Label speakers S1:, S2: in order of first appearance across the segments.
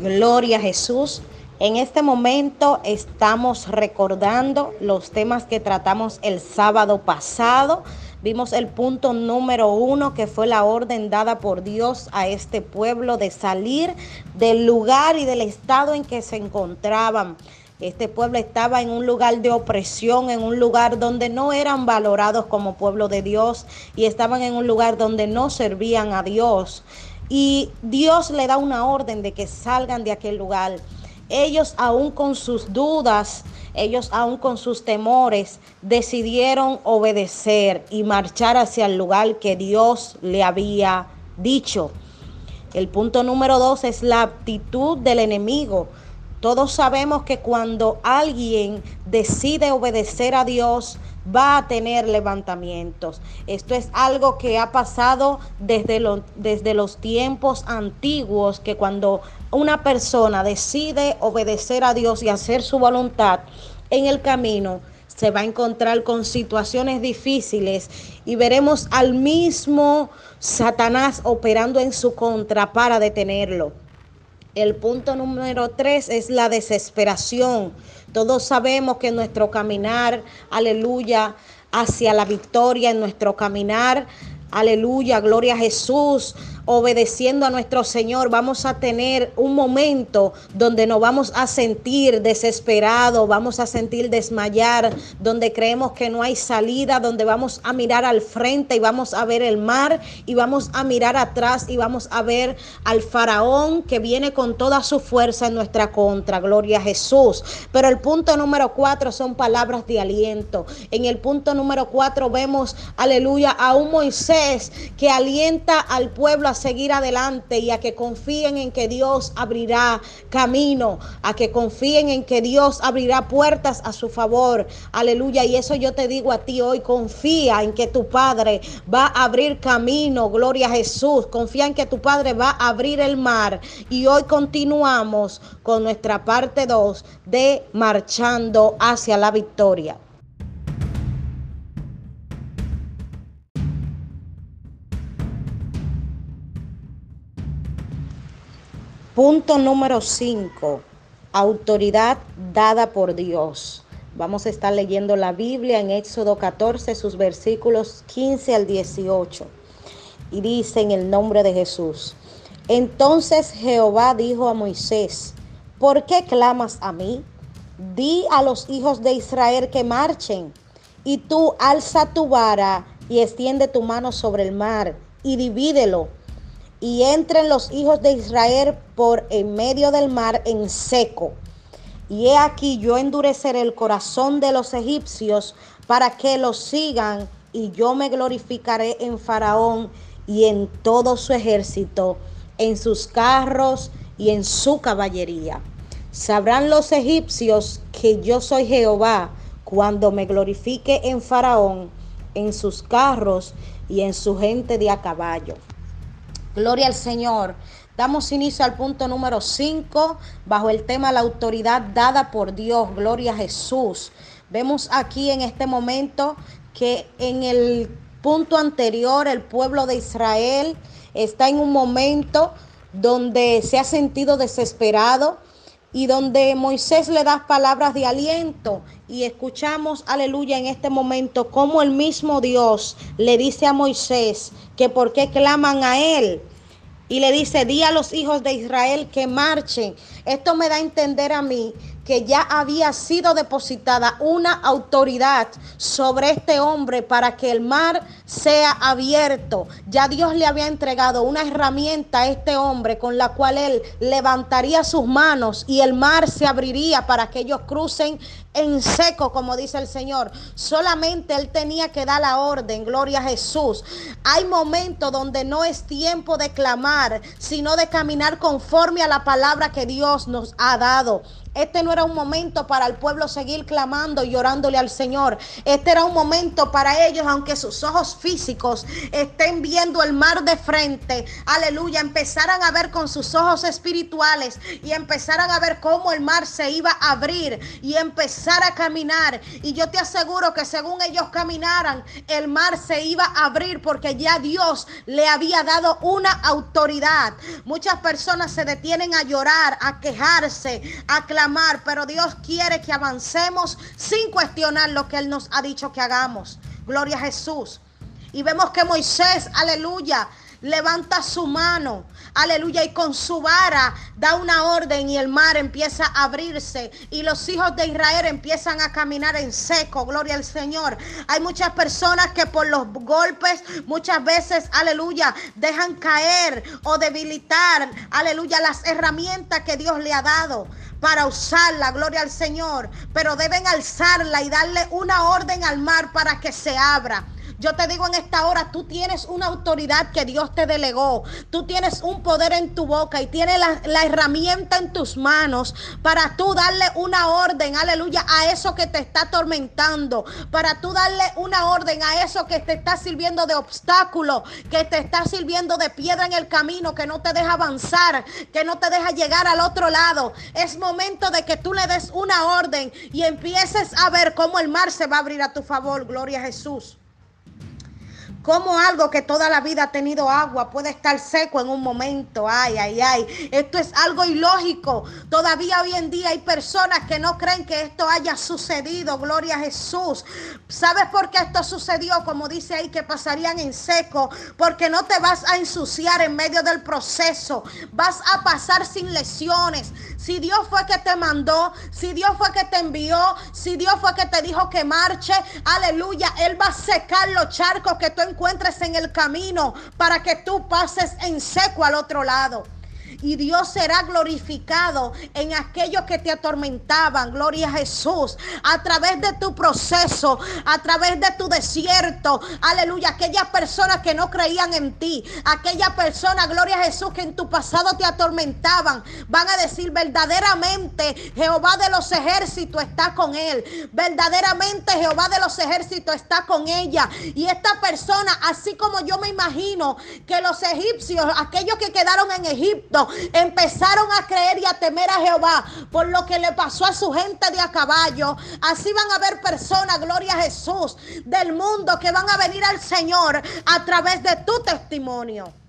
S1: Gloria a Jesús. En este momento estamos recordando los temas que tratamos el sábado pasado. Vimos el punto número uno, que fue la orden dada por Dios a este pueblo de salir del lugar y del estado en que se encontraban. Este pueblo estaba en un lugar de opresión, en un lugar donde no eran valorados como pueblo de Dios y estaban en un lugar donde no servían a Dios. Y Dios le da una orden de que salgan de aquel lugar. Ellos aún con sus dudas, ellos aún con sus temores, decidieron obedecer y marchar hacia el lugar que Dios le había dicho. El punto número dos es la actitud del enemigo. Todos sabemos que cuando alguien decide obedecer a Dios, va a tener levantamientos. Esto es algo que ha pasado desde, desde los tiempos antiguos, que cuando una persona decide obedecer a Dios y hacer su voluntad en el camino, se va a encontrar con situaciones difíciles y veremos al mismo Satanás operando en su contra para detenerlo. El punto número tres es la desesperación. Todos sabemos que nuestro caminar, aleluya, hacia la victoria, en nuestro caminar, aleluya, gloria a Jesús, obedeciendo a nuestro Señor, vamos a tener un momento donde nos vamos a sentir desesperados, vamos a sentir desmayar, donde creemos que no hay salida, donde vamos a mirar al frente y vamos a ver el mar y vamos a mirar atrás y vamos a ver al faraón que viene con toda su fuerza en nuestra contra. Gloria a Jesús. Pero el punto número cuatro son palabras de aliento. En el punto número cuatro vemos, aleluya, a un Moisés que alienta al pueblo seguir adelante y a que confíen en que Dios abrirá camino, a que confíen en que Dios abrirá puertas a su favor. Aleluya. Y eso yo te digo a ti hoy, confía en que tu Padre va a abrir camino. Gloria a Jesús. Confía en que tu Padre va a abrir el mar. Y hoy continuamos con nuestra parte 2 de marchando hacia la victoria. Punto número 5. Autoridad dada por Dios. Vamos a estar leyendo la Biblia en Éxodo 14, sus versículos 15 al 18. Y dice en el nombre de Jesús. Entonces Jehová dijo a Moisés, ¿por qué clamas a mí? Di a los hijos de Israel que marchen. Y tú alza tu vara y extiende tu mano sobre el mar y divídelo y entren los hijos de Israel por en medio del mar en seco. Y he aquí yo endureceré el corazón de los egipcios para que los sigan, y yo me glorificaré en Faraón y en todo su ejército, en sus carros y en su caballería. Sabrán los egipcios que yo soy Jehová cuando me glorifique en Faraón, en sus carros y en su gente de a caballo. Gloria al Señor. Damos inicio al punto número 5 bajo el tema la autoridad dada por Dios. Gloria a Jesús. Vemos aquí en este momento que en el punto anterior el pueblo de Israel está en un momento donde se ha sentido desesperado y donde Moisés le da palabras de aliento y escuchamos, aleluya, en este momento como el mismo Dios le dice a Moisés que por qué claman a él. Y le dice, di a los hijos de Israel que marchen. Esto me da a entender a mí que ya había sido depositada una autoridad sobre este hombre para que el mar sea abierto. Ya Dios le había entregado una herramienta a este hombre con la cual él levantaría sus manos y el mar se abriría para que ellos crucen en seco, como dice el Señor. Solamente Él tenía que dar la orden, gloria a Jesús. Hay momentos donde no es tiempo de clamar, sino de caminar conforme a la palabra que Dios nos ha dado. Este no era un momento para el pueblo seguir clamando y orándole al Señor. Este era un momento para ellos, aunque sus ojos físicos estén viendo el mar de frente, aleluya, empezaran a ver con sus ojos espirituales y empezaran a ver cómo el mar se iba a abrir y empezar a caminar. Y yo te aseguro que según ellos caminaran, el mar se iba a abrir porque ya Dios le había dado una autoridad. Muchas personas se detienen a llorar, a quejarse, a clamar, pero Dios quiere que avancemos sin cuestionar lo que Él nos ha dicho que hagamos. Gloria a Jesús. Y vemos que Moisés, aleluya, levanta su mano, aleluya, y con su vara da una orden y el mar empieza a abrirse y los hijos de Israel empiezan a caminar en seco, gloria al Señor. Hay muchas personas que por los golpes muchas veces, aleluya, dejan caer o debilitar, aleluya, las herramientas que Dios le ha dado para usarla, gloria al Señor, pero deben alzarla y darle una orden al mar para que se abra. Yo te digo en esta hora, tú tienes una autoridad que Dios te delegó. Tú tienes un poder en tu boca y tienes la, herramienta en tus manos para tú darle una orden, aleluya, a eso que te está atormentando. Para tú darle una orden a eso que te está sirviendo de obstáculo, que te está sirviendo de piedra en el camino, que no te deja avanzar, que no te deja llegar al otro lado. Es momento de que tú le des una orden y empieces a ver cómo el mar se va a abrir a tu favor. Gloria a Jesús. Como algo que toda la vida ha tenido agua puede estar seco en un momento? Ay, ay, ay. Esto es algo ilógico. Todavía hoy en día hay personas que no creen que esto haya sucedido. Gloria a Jesús. ¿Sabes por qué esto sucedió? Como dice ahí, que pasarían en seco. Porque no te vas a ensuciar en medio del proceso. Vas a pasar sin lesiones. Si Dios fue que te mandó, si Dios fue que te envió, si Dios fue que te dijo que marche, aleluya, Él va a secar los charcos que tú encuentres en el camino para que tú pases en seco al otro lado y Dios será glorificado en aquellos que te atormentaban. Gloria a Jesús. A través de tu proceso, a través de tu desierto. Aleluya. Aquellas personas que no creían en ti. Aquellas personas, gloria a Jesús, que en tu pasado te atormentaban. Van a decir verdaderamente Jehová de los ejércitos está con él. Verdaderamente Jehová de los ejércitos está con ella. Y esta persona, así como yo me imagino que los egipcios, aquellos que quedaron en Egipto, empezaron a creer y a temer a Jehová por lo que le pasó a su gente de a caballo. Así van a haber personas, gloria a Jesús, del mundo que van a venir al Señor a través de tu testimonio.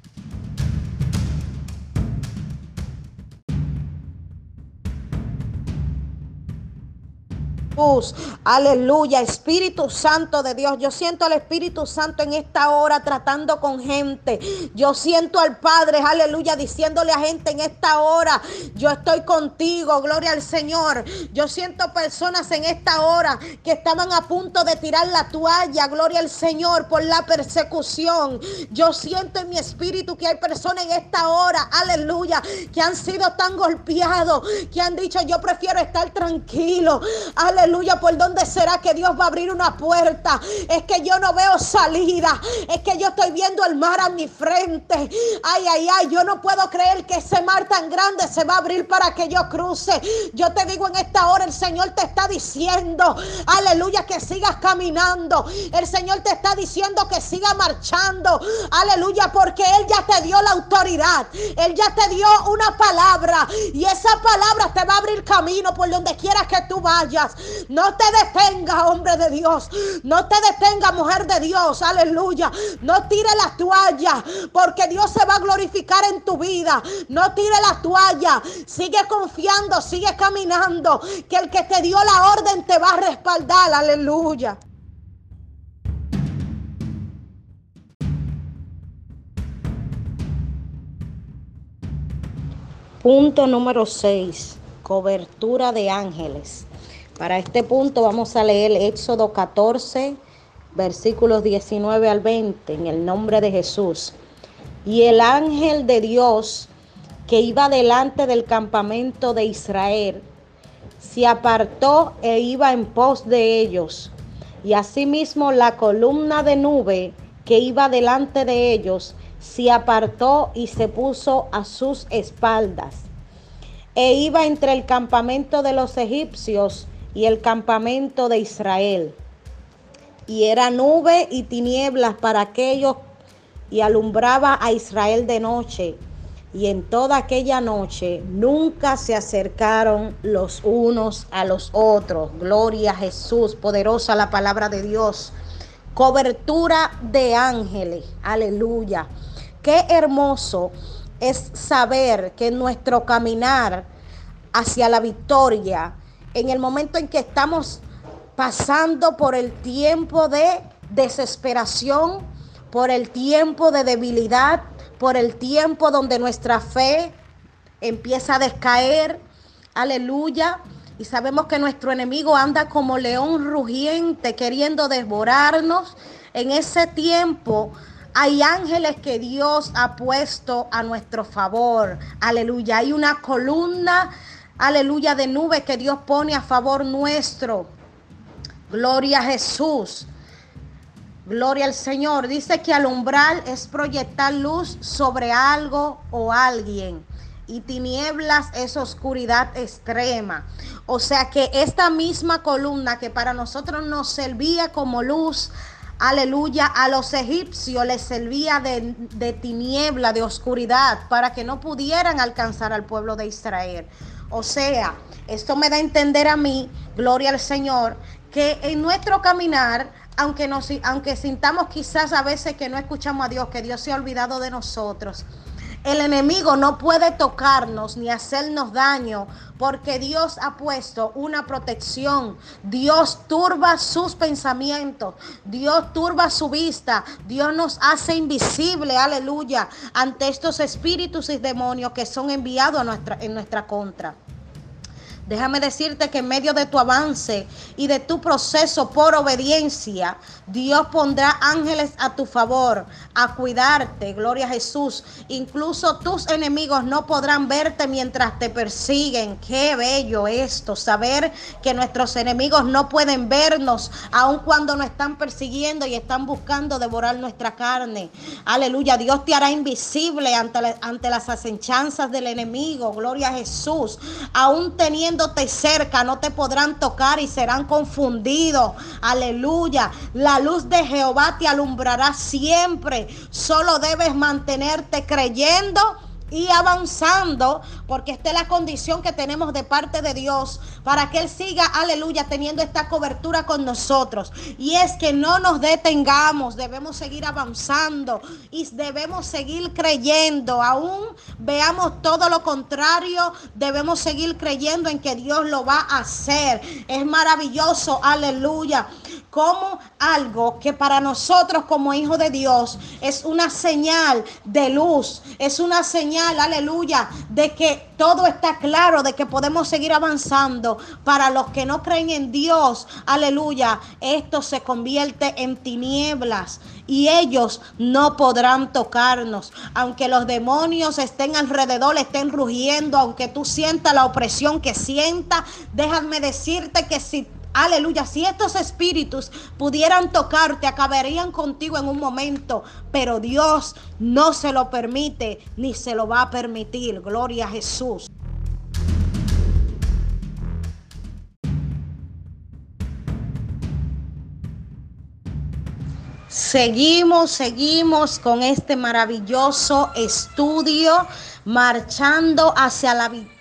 S1: Aleluya, Espíritu Santo de Dios. Yo siento al Espíritu Santo en esta hora tratando con gente. Yo siento al Padre, aleluya, diciéndole a gente en esta hora, yo estoy contigo, gloria al Señor. Yo siento personas en esta hora que estaban a punto de tirar la toalla, gloria al Señor, por la persecución. Yo siento en mi espíritu que hay personas en esta hora, aleluya, que han sido tan golpeados, que han dicho, yo prefiero estar tranquilo. Aleluya Aleluya, ¿por dónde será que Dios va a abrir una puerta? Es que yo no veo salida. Es que yo estoy viendo el mar a mi frente. Ay, ay, ay, yo no puedo creer que ese mar tan grande se va a abrir para que yo cruce. Yo te digo en esta hora, el Señor te está diciendo, aleluya, que sigas caminando. El Señor te está diciendo que siga marchando. Aleluya, porque Él ya te dio la autoridad. Él ya te dio una palabra. Y esa palabra te va a abrir camino por donde quieras que tú vayas. No te detenga, hombre de Dios. No te detenga, mujer de Dios. Aleluya. No tire la toalla, porque Dios se va a glorificar en tu vida. No tire la toalla. Sigue confiando, sigue caminando, que el que te dio la orden te va a respaldar. Aleluya. Punto número 6. Cobertura de ángeles. Para este punto vamos a leer Éxodo 14, versículos 19 al 20, en el nombre de Jesús. Y el ángel de Dios que iba delante del campamento de Israel, se apartó e iba en pos de ellos. Y asimismo la columna de nube que iba delante de ellos, se apartó y se puso a sus espaldas. E iba entre el campamento de los egipcios y el campamento de Israel. y era nube y tinieblas para aquellos y alumbraba a Israel de noche. Y en toda aquella noche nunca se acercaron los unos a los otros. Gloria a Jesús, poderosa la palabra de Dios. Cobertura de ángeles, aleluya. Qué hermoso es saber que nuestro caminar hacia la victoria, en el momento en que estamos pasando por el tiempo de desesperación, por el tiempo de debilidad, por el tiempo donde nuestra fe empieza a descaer. Aleluya. Y sabemos que nuestro enemigo anda como león rugiente queriendo devorarnos. En ese tiempo hay ángeles que Dios ha puesto a nuestro favor. Aleluya. Hay una columna, aleluya, de nube que Dios pone a favor nuestro. Gloria a Jesús. Gloria al Señor. Dice que alumbrar es proyectar luz sobre algo o alguien. Y tinieblas es oscuridad extrema. O sea que esta misma columna que para nosotros nos servía como luz, aleluya, a los egipcios les servía de, tiniebla, de oscuridad, para que no pudieran alcanzar al pueblo de Israel. O sea, esto me da a entender a mí, gloria al Señor, que en nuestro caminar, aunque, nos, aunque sintamos quizás a veces que no escuchamos a Dios, que Dios se ha olvidado de nosotros, el enemigo no puede tocarnos ni hacernos daño porque Dios ha puesto una protección. Dios turba sus pensamientos. Dios turba su vista. Dios nos hace invisible, aleluya, ante estos espíritus y demonios que son enviados a nuestra, en nuestra contra. Déjame decirte que en medio de tu avance y de tu proceso por obediencia, Dios pondrá ángeles a tu favor, a cuidarte, gloria a Jesús. Incluso tus enemigos no podrán verte mientras te persiguen. Qué bello esto, saber que nuestros enemigos no pueden vernos, aun cuando nos están persiguiendo y están buscando devorar nuestra carne. Aleluya, Dios te hará invisible ante, ante las acenchanzas del enemigo, gloria a Jesús. Aún teniendo cerca, no te podrán tocar y serán confundidos. Aleluya. La luz de Jehová te alumbrará siempre. Solo debes mantenerte creyendo y avanzando, porque esta es la condición que tenemos de parte de Dios para que Él siga, aleluya, teniendo esta cobertura con nosotros. Y es que no nos detengamos, debemos seguir avanzando y debemos seguir creyendo, aún veamos todo lo contrario, debemos seguir creyendo en que Dios lo va a hacer. Es maravilloso, aleluya como algo que para nosotros como hijos de Dios es una señal de luz, es una señal, aleluya, de que todo está claro, de que podemos seguir avanzando. Para los que no creen en Dios, aleluya, esto se convierte en tinieblas y ellos no podrán tocarnos. Aunque los demonios estén alrededor, estén rugiendo, aunque tú sientas la opresión que sienta, déjame decirte que si Aleluya, si estos espíritus pudieran tocarte, acabarían contigo en un momento, pero Dios no se lo permite ni se lo va a permitir. Gloria a Jesús. Seguimos, seguimos con este maravilloso estudio, marchando hacia la victoria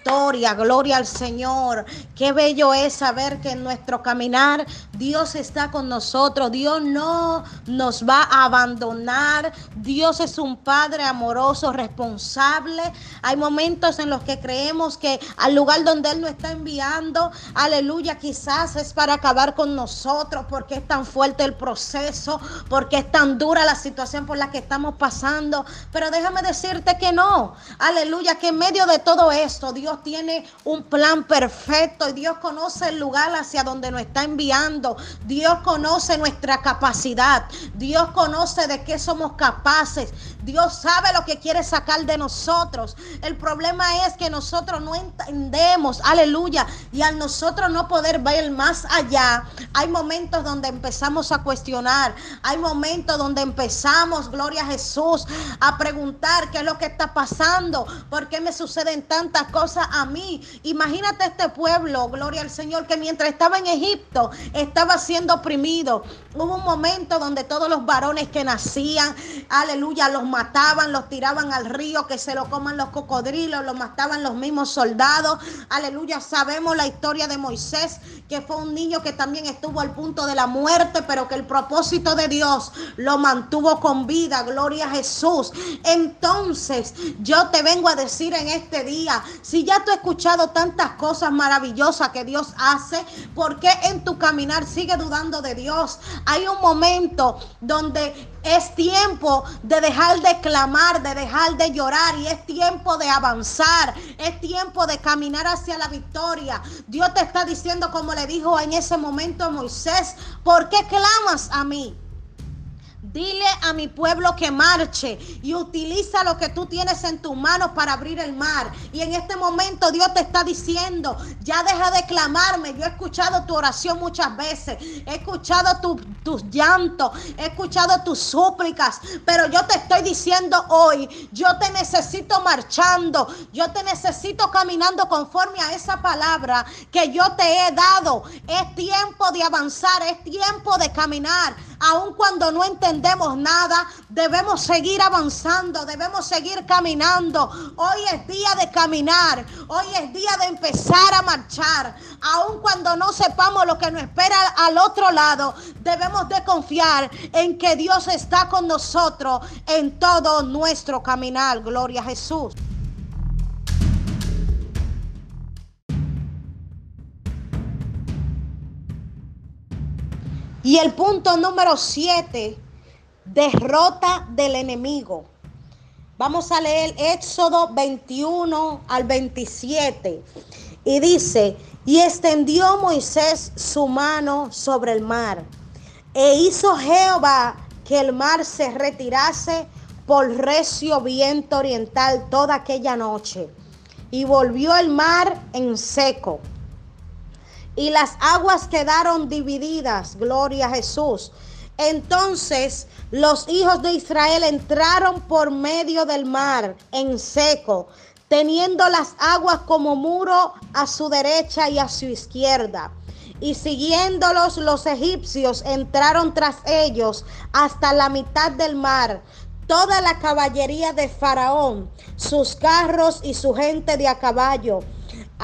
S1: Gloria al Señor. Qué bello es saber que en nuestro caminar Dios está con nosotros. Dios no nos va a abandonar. Dios es un Padre amoroso, responsable. Hay momentos en los que creemos que al lugar donde Él nos está enviando, aleluya, quizás es para acabar con nosotros porque es tan fuerte el proceso, porque es tan dura la situación por la que estamos pasando. Pero déjame decirte que no. Aleluya, que en medio de todo esto Dios tiene un plan perfecto y Dios conoce el lugar hacia donde nos está enviando. Dios conoce nuestra capacidad. Dios conoce de qué somos capaces. Dios sabe lo que quiere sacar de nosotros. El problema es que nosotros no entendemos, aleluya, y al nosotros no poder ver más allá, hay momentos donde empezamos a cuestionar, hay momentos donde empezamos, gloria a Jesús, a preguntar qué es lo que está pasando. ¿Por qué me suceden tantas cosas a mí? Imagínate este pueblo, gloria al Señor, que mientras estaba en Egipto estaba siendo oprimido. Hubo un momento donde todos los varones que nacían, aleluya, los mataban, los tiraban al río, que se lo coman los cocodrilos, los mataban los mismos soldados. Aleluya, sabemos la historia de Moisés, que fue un niño que también estuvo al punto de la muerte, pero que el propósito de Dios lo mantuvo con vida. Gloria a Jesús. Entonces, yo te vengo a decir en este día, si ya tú has escuchado tantas cosas maravillosas que Dios hace, ¿por qué en tu caminar sigue dudando de Dios? Hay un momento donde es tiempo de dejar de clamar, de dejar de llorar y es tiempo de avanzar. Es tiempo de caminar hacia la victoria. Dios te está diciendo como le dijo en ese momento a Moisés, ¿por qué clamas a mí? Dile a mi pueblo que marche y utiliza lo que tú tienes en tus manos para abrir el mar. Y en este momento Dios te está diciendo, ya deja de clamarme. Yo he escuchado tu oración muchas veces. He escuchado tus llantos. He escuchado tus súplicas. Pero yo te estoy diciendo hoy, yo te necesito marchando. Yo te necesito caminando conforme a esa palabra que yo te he dado. Es tiempo de avanzar. Es tiempo de caminar. Aun cuando no entendemos nada, debemos seguir avanzando, debemos seguir caminando. Hoy es día de caminar, hoy es día de empezar a marchar. Aun cuando no sepamos lo que nos espera al otro lado, debemos de confiar en que Dios está con nosotros en todo nuestro caminar. Gloria a Jesús. Y el punto número 7 derrota del enemigo. Vamos a leer Éxodo 21 al 27. Y dice, y extendió Moisés su mano sobre el mar. E hizo Jehová que el mar se retirase por recio viento oriental toda aquella noche. Y volvió el mar en seco. Y las aguas quedaron divididas, gloria a Jesús, entonces los hijos de Israel entraron por medio del mar en seco, teniendo las aguas como muro a su derecha y a su izquierda. Y siguiéndolos los egipcios entraron tras ellos hasta la mitad del mar, toda la caballería de Faraón, sus carros y su gente de a caballo.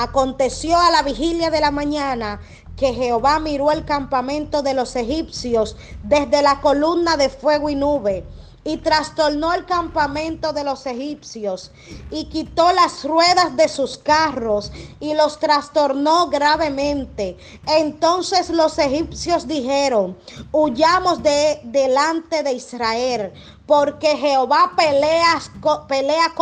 S1: Aconteció a la vigilia de la mañana que Jehová miró el campamento de los egipcios desde la columna de fuego y nube y trastornó el campamento de los egipcios y quitó las ruedas de sus carros y los trastornó gravemente. Entonces los egipcios dijeron, huyamos de delante de Israel, porque Jehová pelea, pelea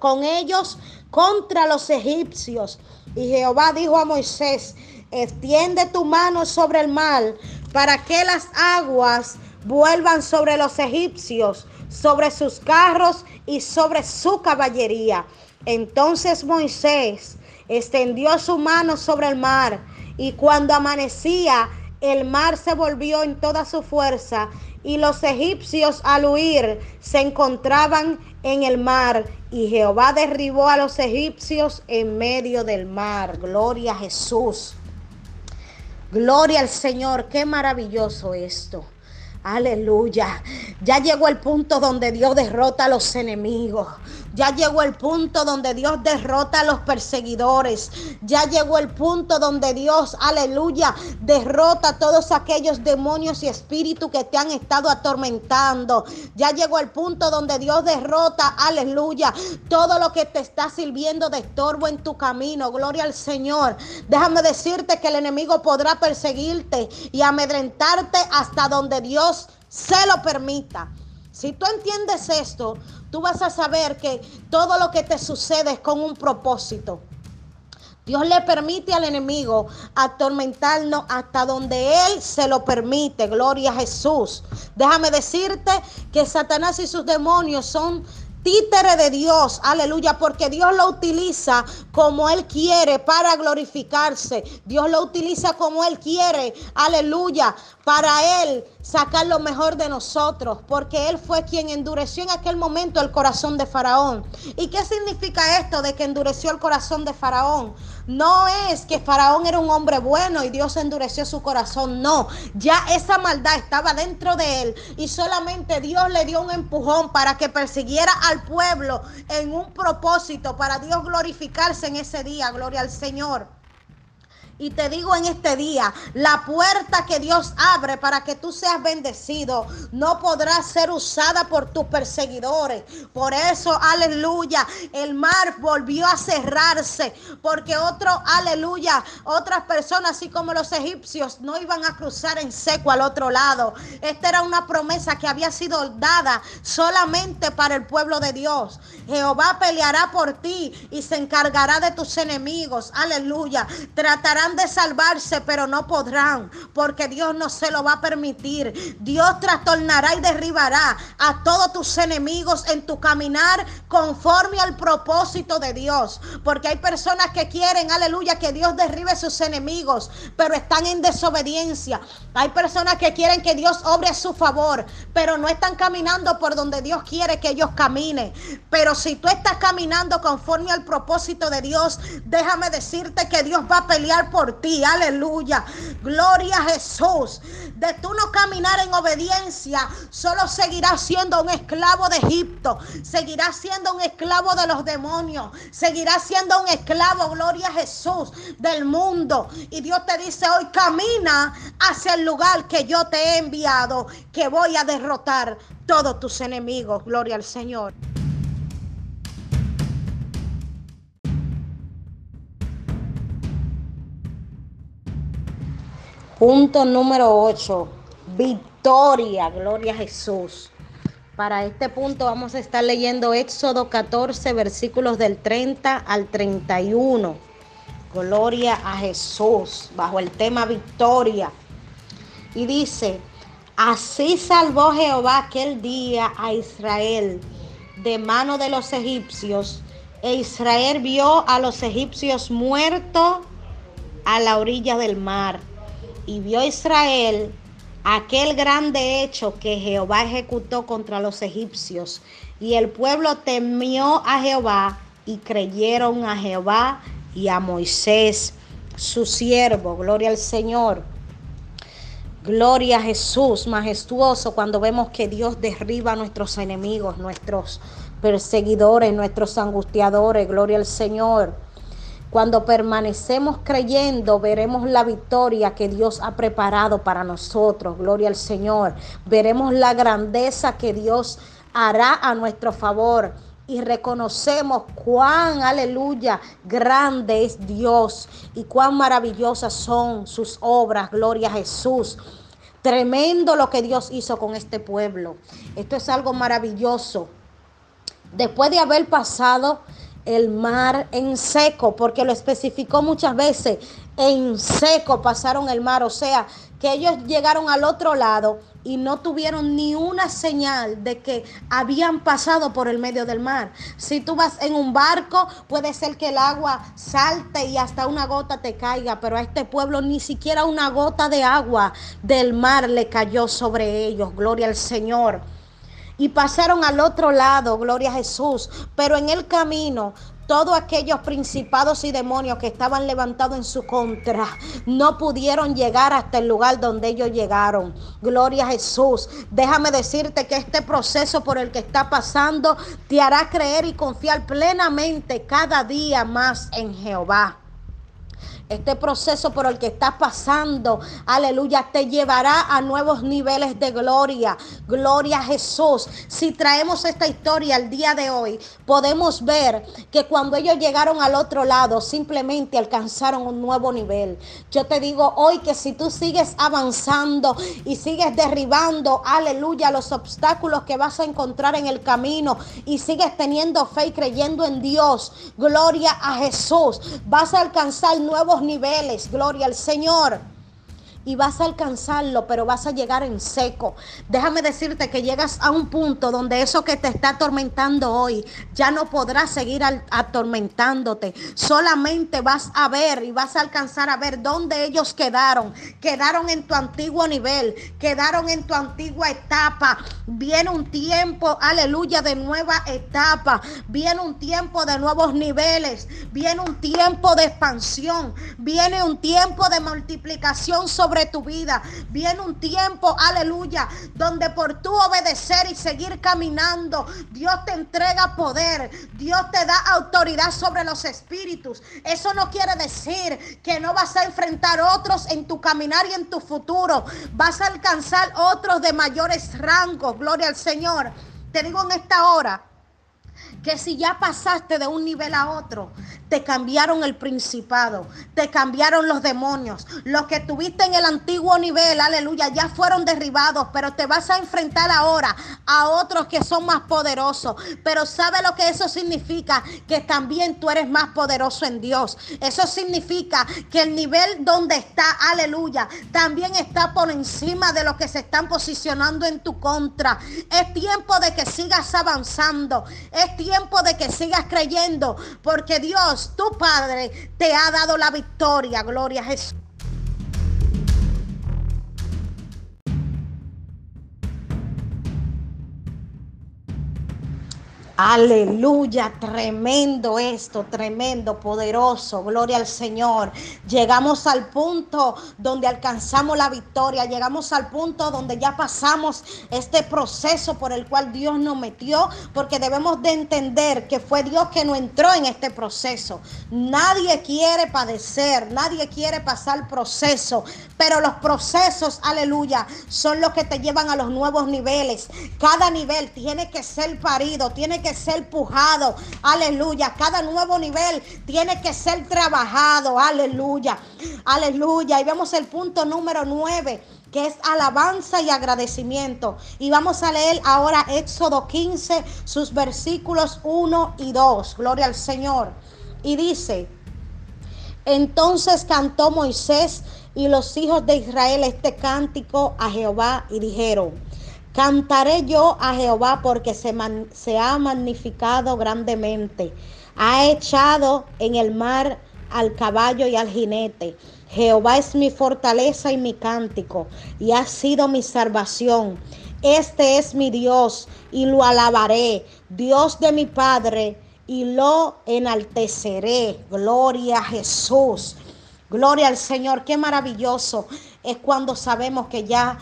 S1: con ellos contra los egipcios. Y Jehová dijo a Moisés, extiende tu mano sobre el mar para que las aguas vuelvan sobre los egipcios, sobre sus carros y sobre su caballería. Entonces Moisés extendió su mano sobre el mar y cuando amanecía el mar se volvió en toda su fuerza y los egipcios al huir se encontraban en el mar y Jehová derribó a los egipcios en medio del mar. Gloria a Jesús. Gloria al Señor, qué maravilloso esto. Aleluya. Ya llegó el punto donde Dios derrota a los enemigos. Ya llegó el punto donde Dios derrota a los perseguidores. Ya llegó el punto donde Dios, aleluya, derrota a todos aquellos demonios y espíritus que te han estado atormentando. Ya llegó el punto donde Dios derrota, aleluya, todo lo que te está sirviendo de estorbo en tu camino. Gloria al Señor. Déjame decirte que el enemigo podrá perseguirte y amedrentarte hasta donde Dios se lo permita. Si tú entiendes esto, tú vas a saber que todo lo que te sucede es con un propósito. Dios le permite al enemigo atormentarnos hasta donde Él se lo permite. Gloria a Jesús. Déjame decirte que Satanás y sus demonios son títere de Dios, aleluya, porque Dios lo utiliza como Él quiere para glorificarse. Dios lo utiliza como Él quiere, aleluya, para Él sacar lo mejor de nosotros, porque Él fue quien endureció en aquel momento el corazón de Faraón. ¿Y qué significa esto de que endureció el corazón de Faraón? No es que Faraón era un hombre bueno y Dios endureció su corazón, no, ya esa maldad estaba dentro de él y solamente Dios le dio un empujón para que persiguiera al pueblo en un propósito, para Dios glorificarse en ese día, gloria al Señor. Y te digo en este día, la puerta que Dios abre para que tú seas bendecido no podrá ser usada por tus perseguidores. Por eso, aleluya, el mar volvió a cerrarse porque otro, aleluya, otras personas, así como los egipcios, no iban a cruzar en seco al otro lado. Esta era una promesa que había sido dada solamente para el pueblo de Dios. Jehová peleará por ti y se encargará de tus enemigos. Aleluya. Tratará de salvarse, pero no podrán, porque Dios no se lo va a permitir. Dios trastornará y derribará a todos tus enemigos en tu caminar conforme al propósito de Dios. Porque hay personas que quieren, aleluya, que Dios derribe sus enemigos, pero están en desobediencia. Hay personas que quieren que Dios obre a su favor, pero no están caminando por donde Dios quiere que ellos caminen. Pero si tú estás caminando conforme al propósito de Dios, déjame decirte que Dios va a pelear por ti. Aleluya. Gloria a Jesús. De tú no caminar en obediencia, solo seguirás siendo un esclavo de Egipto. Seguirás siendo un esclavo de los demonios. Seguirás siendo un esclavo, gloria a Jesús, del mundo. Y Dios te dice hoy, camina hacia el lugar que yo te he enviado, que voy a derrotar todos tus enemigos. Gloria al Señor. Punto número 8. Victoria. Gloria a Jesús. Para este punto vamos a estar leyendo Éxodo 14, versículos del 30 al 31. Gloria a Jesús. Bajo el tema victoria. Y dice, así salvó Jehová aquel día a Israel de mano de los egipcios. E Israel vio a los egipcios muertos a la orilla del mar y vio Israel aquel grande hecho que Jehová ejecutó contra los egipcios. Y el pueblo temió a Jehová y creyeron a Jehová y a Moisés, su siervo. Gloria al Señor. Gloria a Jesús, majestuoso, cuando vemos que Dios derriba a nuestros enemigos, nuestros perseguidores, nuestros angustiadores. Gloria al Señor. Cuando permanecemos creyendo, veremos la victoria que Dios ha preparado para nosotros. Gloria al Señor. Veremos la grandeza que Dios hará a nuestro favor. Y reconocemos cuán, aleluya, grande es Dios y cuán maravillosas son sus obras. Gloria a Jesús. Tremendo lo que Dios hizo con este pueblo. Esto es algo maravilloso. Después de haber pasado el mar en seco, porque lo especificó muchas veces, en seco pasaron el mar, o sea, que ellos llegaron al otro lado y no tuvieron ni una señal de que habían pasado por el medio del mar. Si tú vas en un barco, puede ser que el agua salte y hasta una gota te caiga, pero a este pueblo ni siquiera una gota de agua del mar le cayó sobre ellos. Gloria al Señor y pasaron al otro lado, gloria a Jesús. Pero en el camino todos aquellos principados y demonios que estaban levantados en su contra no pudieron llegar hasta el lugar donde ellos llegaron. Gloria a Jesús. Déjame decirte que este proceso por el que está pasando te hará creer y confiar plenamente cada día más en Jehová. Este proceso por el que estás pasando, aleluya, te llevará a nuevos niveles de gloria. Gloria a Jesús. Si traemos esta historia al día de hoy, podemos ver que cuando ellos llegaron al otro lado, simplemente alcanzaron un nuevo nivel. Yo te digo hoy que si tú sigues avanzando y sigues derribando, aleluya, los obstáculos que vas a encontrar en el camino y sigues teniendo fe y creyendo en Dios, gloria a Jesús, vas a alcanzar nuevos niveles, gloria al Señor. Y vas a alcanzarlo, pero vas a llegar en seco. Déjame decirte que llegas a un punto donde eso que te está atormentando hoy ya no podrá seguir atormentándote. Solamente vas a ver y vas a alcanzar a ver dónde ellos quedaron. Quedaron en tu antiguo nivel, quedaron en tu antigua etapa. Viene un tiempo, aleluya, de nueva etapa. Viene un tiempo de nuevos niveles. Viene un tiempo de expansión. Viene un tiempo de multiplicación sobre tu vida. Viene un tiempo, aleluya, donde por tu obedecer y seguir caminando, Dios te entrega poder. Dios te da autoridad sobre los espíritus. Eso no quiere decir que no vas a enfrentar otros en tu caminar y en tu futuro. Vas a alcanzar otros de mayores rangos. Gloria al Señor. Te digo en esta hora que si ya pasaste de un nivel a otro, te cambiaron el principado, te cambiaron los demonios. Los que tuviste en el antiguo nivel, aleluya, ya fueron derribados, pero te vas a enfrentar ahora a otros que son más poderosos. Pero ¿sabe lo que eso significa? Que también tú eres más poderoso en Dios. Eso significa que el nivel donde está, aleluya, también está por encima de los que se están posicionando en tu contra. Es tiempo de que sigas avanzando. Es tiempo de que sigas creyendo, porque Dios tu Padre, te ha dado la victoria. Gloria a Jesús. Aleluya, tremendo esto, tremendo, poderoso, gloria al Señor. Llegamos al punto donde alcanzamos la victoria, llegamos al punto donde ya pasamos este proceso por el cual Dios nos metió, porque debemos de entender que fue Dios que nos entró en este proceso. Nadie quiere padecer, nadie quiere pasar proceso, pero los procesos, aleluya, son los que te llevan a los nuevos niveles. Cada nivel tiene que ser parido, tiene que que ser pujado. Aleluya. Cada nuevo nivel tiene que ser trabajado. Aleluya. Aleluya. Y vemos el punto número 9 que es alabanza y agradecimiento. Y vamos a leer ahora Éxodo 15, sus versículos 1 y 2. Gloria al Señor. Y dice, entonces cantó Moisés y los hijos de Israel este cántico a Jehová y dijeron, Cantaré yo a Jehová porque se, ha magnificado grandemente. Ha echado en el mar al caballo y al jinete. Jehová es mi fortaleza y mi cántico, y ha sido mi salvación. Este es mi Dios, y lo alabaré, Dios de mi Padre, y lo enalteceré. Gloria a Jesús. Gloria al Señor. Qué maravilloso es cuando sabemos que ya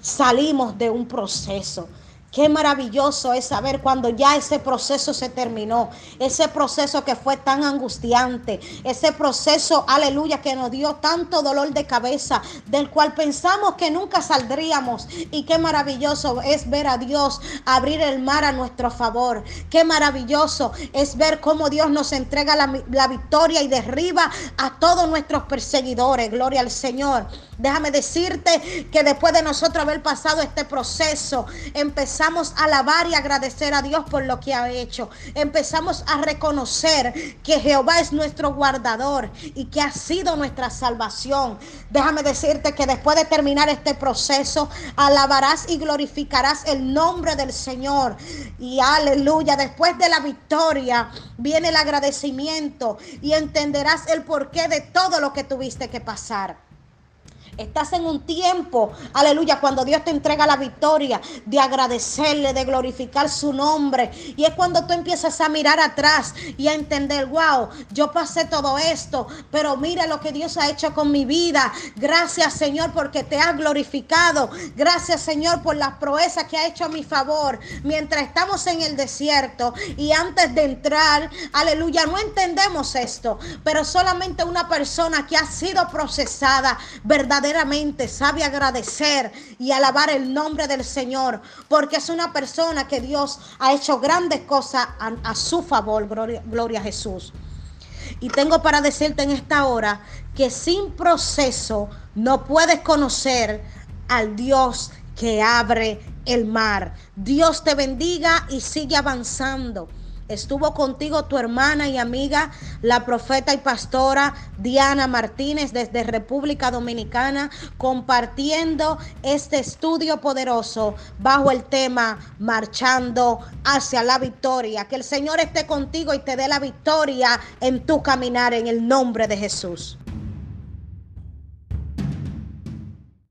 S1: salimos de un proceso. Qué maravilloso es saber cuando ya ese proceso se terminó, ese proceso que fue tan angustiante, ese proceso, aleluya, que nos dio tanto dolor de cabeza, del cual pensamos que nunca saldríamos. Y qué maravilloso es ver a Dios abrir el mar a nuestro favor. Qué maravilloso es ver cómo Dios nos entrega la, la victoria y derriba a todos nuestros perseguidores. Gloria al Señor. Déjame decirte que después de nosotros haber pasado este proceso, empezamos a alabar y agradecer a Dios por lo que ha hecho. Empezamos a reconocer que Jehová es nuestro guardador y que ha sido nuestra salvación. Déjame decirte que después de terminar este proceso, alabarás y glorificarás el nombre del Señor. Y aleluya, después de la victoria viene el agradecimiento y entenderás el porqué de todo lo que tuviste que pasar. Estás en un tiempo, aleluya, cuando Dios te entrega la victoria, de agradecerle, de glorificar su nombre. Y es cuando tú empiezas a mirar atrás y a entender, wow, yo pasé todo esto, pero mira lo que Dios ha hecho con mi vida. Gracias Señor porque te has glorificado. Gracias Señor por las proezas que ha hecho a mi favor. Mientras estamos en el desierto y antes de entrar, aleluya, no entendemos esto, pero solamente una persona que ha sido procesada verdaderamente sabe agradecer y alabar el nombre del Señor, porque es una persona que Dios ha hecho grandes cosas a, su favor. Gloria, gloria a Jesús. Y tengo para decirte en esta hora que sin proceso no puedes conocer al Dios que abre el mar. Dios te bendiga y sigue avanzando. Estuvo contigo tu hermana y amiga, la profeta y pastora Diana Martínez desde República Dominicana, compartiendo este estudio poderoso bajo el tema Marchando hacia la victoria. Que el Señor esté contigo y te dé la victoria en tu caminar en el nombre de Jesús.